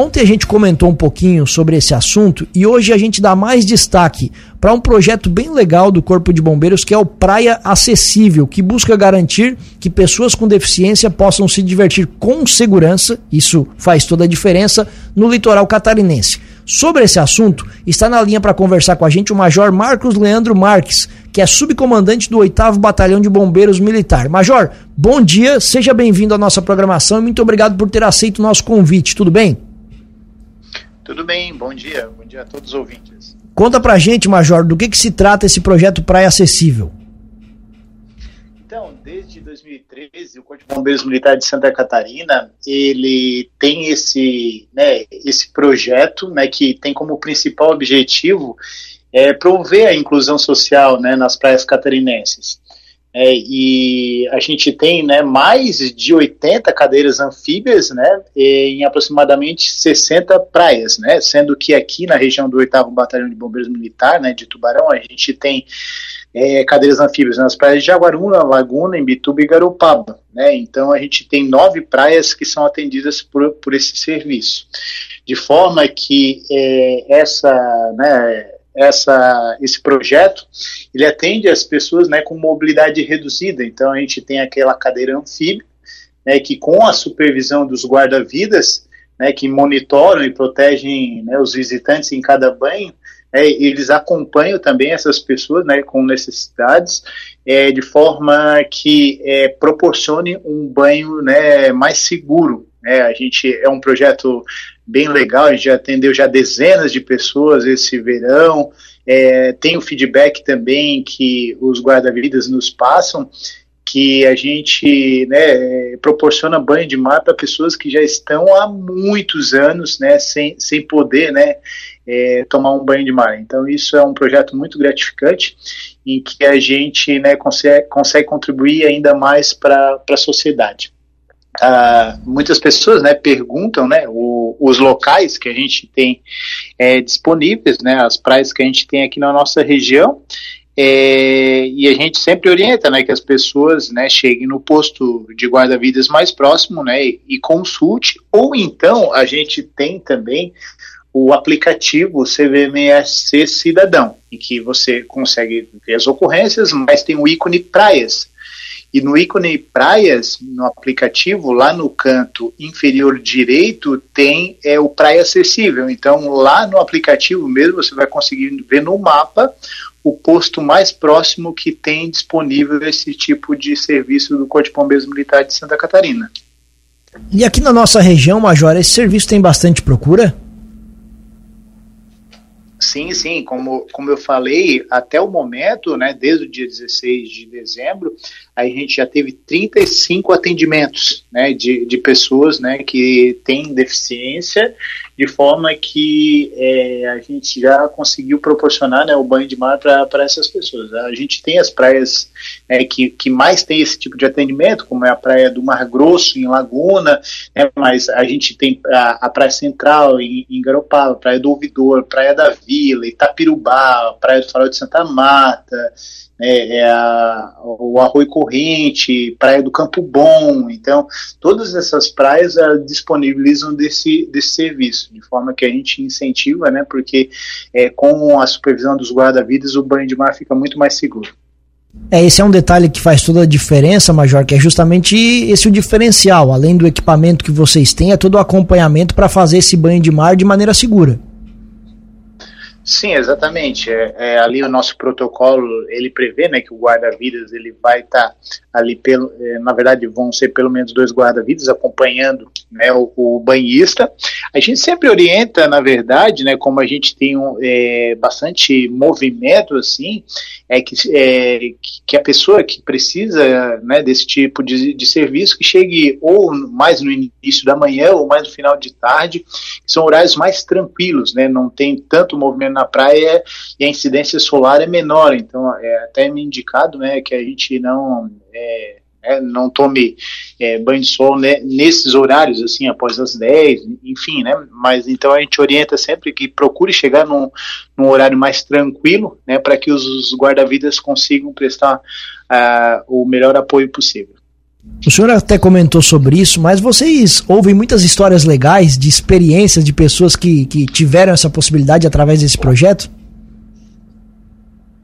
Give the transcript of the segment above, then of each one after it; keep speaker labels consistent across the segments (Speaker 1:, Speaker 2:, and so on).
Speaker 1: Ontem a gente comentou um pouquinho sobre esse assunto e hoje a gente dá mais destaque para um projeto bem legal do Corpo de Bombeiros que é o Praia Acessível, que busca garantir que pessoas com deficiência possam se divertir com segurança, isso faz toda a diferença, no litoral catarinense. Sobre esse assunto, está na linha para conversar com a gente o Major Marcos Leandro Marques, que é subcomandante do 8 Batalhão de Bombeiros Militar. Major, bom dia, seja bem-vindo à nossa programação e muito obrigado por ter aceito o nosso convite, tudo bem?
Speaker 2: Tudo bem, bom dia, bom dia a todos os ouvintes.
Speaker 1: Conta pra gente, Major, do que, que se trata esse projeto Praia Acessível?
Speaker 2: Então, desde 2013, o Corpo de Bombeiros Militar de Santa Catarina, ele tem esse, né, esse projeto, né, que tem como principal objetivo é, promover a inclusão social, né, nas praias catarinenses. É, e a gente tem né, mais de 80 cadeiras anfíbias né, em aproximadamente 60 praias, né, sendo que aqui na região do 8 Batalhão de Bombeiros Militar, né, de Tubarão, a gente tem é, cadeiras anfíbias nas praias de Jaguaruna, Laguna, Imbituba e Garopaba. Né, então a gente tem nove praias que são atendidas por, por esse serviço. De forma que é, essa, né, essa, esse projeto, ele atende as pessoas né, com mobilidade reduzida. Então a gente tem aquela cadeira anfíbia, né, que com a supervisão dos guarda-vidas, né, que monitoram e protegem né, os visitantes em cada banho, é, eles acompanham também essas pessoas né, com necessidades é, de forma que é, proporcione um banho né, mais seguro. Né. A gente é um projeto bem legal, a gente já atendeu já dezenas de pessoas esse verão. É, tem o feedback também que os guarda-vidas nos passam, que a gente né, proporciona banho de mar para pessoas que já estão há muitos anos né, sem, sem poder né, é, tomar um banho de mar. Então, isso é um projeto muito gratificante em que a gente né, consegue, consegue contribuir ainda mais para a sociedade. Ah, muitas pessoas né, perguntam né, o, os locais que a gente tem é, disponíveis, né, as praias que a gente tem aqui na nossa região, é, e a gente sempre orienta né, que as pessoas né, cheguem no posto de guarda-vidas mais próximo né, e, e consulte, ou então a gente tem também o aplicativo CVMSC Cidadão, em que você consegue ver as ocorrências, mas tem o ícone praias. E no ícone praias, no aplicativo, lá no canto inferior direito, tem é, o praia acessível. Então, lá no aplicativo mesmo, você vai conseguir ver no mapa o posto mais próximo que tem disponível esse tipo de serviço do Corpo de Bombeiros Militar de Santa Catarina.
Speaker 1: E aqui na nossa região, Major, esse serviço tem bastante procura?
Speaker 2: Sim, sim, como, como eu falei, até o momento, né, desde o dia 16 de dezembro, a gente já teve 35 atendimentos né, de, de pessoas né, que têm deficiência, de forma que é, a gente já conseguiu proporcionar né, o banho de mar para essas pessoas. A gente tem as praias é, que, que mais tem esse tipo de atendimento, como é a praia do Mar Grosso, em Laguna, né, mas a gente tem a, a Praia Central, em, em Garopaba, Praia do Ouvidor, Praia da Vila, Itapirubá, Praia do Farol de Santa Marta, é, é a, o Arroio Corrente, Praia do Campo Bom. Então, todas essas praias ah, disponibilizam desse, desse serviço, de forma que a gente incentiva, né, porque é, com a supervisão dos guarda-vidas o banho de mar fica muito mais seguro.
Speaker 1: É, esse é um detalhe que faz toda a diferença, Major, que é justamente esse o diferencial. Além do equipamento que vocês têm, é todo o acompanhamento para fazer esse banho de mar de maneira segura.
Speaker 2: Sim, exatamente. É, é, ali o nosso protocolo ele prevê, né, que o guarda-vidas ele vai estar tá ali pelo, é, na verdade vão ser pelo menos dois guarda-vidas acompanhando, né, o, o, banhista. A gente sempre orienta, na verdade, né, como a gente tem um, é, bastante movimento assim, é que, é que a pessoa que precisa, né, desse tipo de, de serviço que chegue ou mais no início da manhã ou mais no final de tarde, são horários mais tranquilos, né, não tem tanto movimento na praia e a incidência solar é menor, então é até me indicado né, que a gente não, é, é, não tome é, banho de sol né, nesses horários, assim, após as 10, enfim, né, mas então a gente orienta sempre que procure chegar num, num horário mais tranquilo, né, para que os guarda-vidas consigam prestar uh, o melhor apoio possível.
Speaker 1: O senhor até comentou sobre isso, mas vocês ouvem muitas histórias legais de experiências de pessoas que, que tiveram essa possibilidade através desse projeto?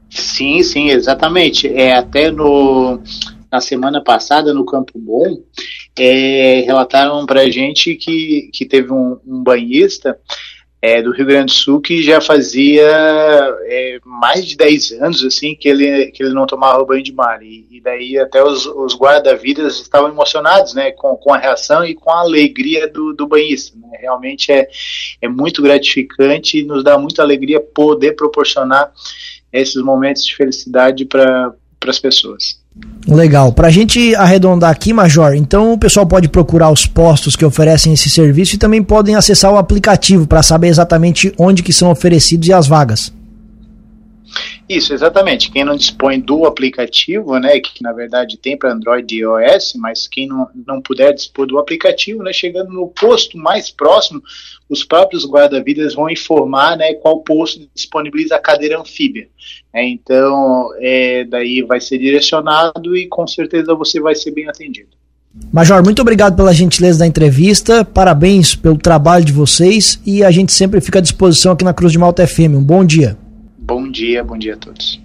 Speaker 2: Sim, sim, exatamente. É até no na semana passada no Campo Bom é, relataram para gente que, que teve um, um banhista é, do Rio Grande do Sul que já fazia é, mais de 10 anos assim que ele, que ele não tomava banho de mar e, e daí até os, os guarda-vidas estavam emocionados né, com, com a reação e com a alegria do, do banhista né? realmente é, é muito gratificante e nos dá muita alegria poder proporcionar esses momentos de felicidade para as pessoas.
Speaker 1: Legal. Para a gente arredondar aqui, Major, então o pessoal pode procurar os postos que oferecem esse serviço e também podem acessar o aplicativo para saber exatamente onde que são oferecidos e as vagas.
Speaker 2: Isso, exatamente. Quem não dispõe do aplicativo, né, que na verdade tem para Android e iOS, mas quem não, não puder dispor do aplicativo, né, chegando no posto mais próximo, os próprios guarda-vidas vão informar, né, qual posto disponibiliza a cadeira anfíbia. É, então, é, daí vai ser direcionado e com certeza você vai ser bem atendido.
Speaker 1: Major, muito obrigado pela gentileza da entrevista, parabéns pelo trabalho de vocês e a gente sempre fica à disposição aqui na Cruz de Malta FM. Um bom dia.
Speaker 2: Bom dia, bom dia a todos.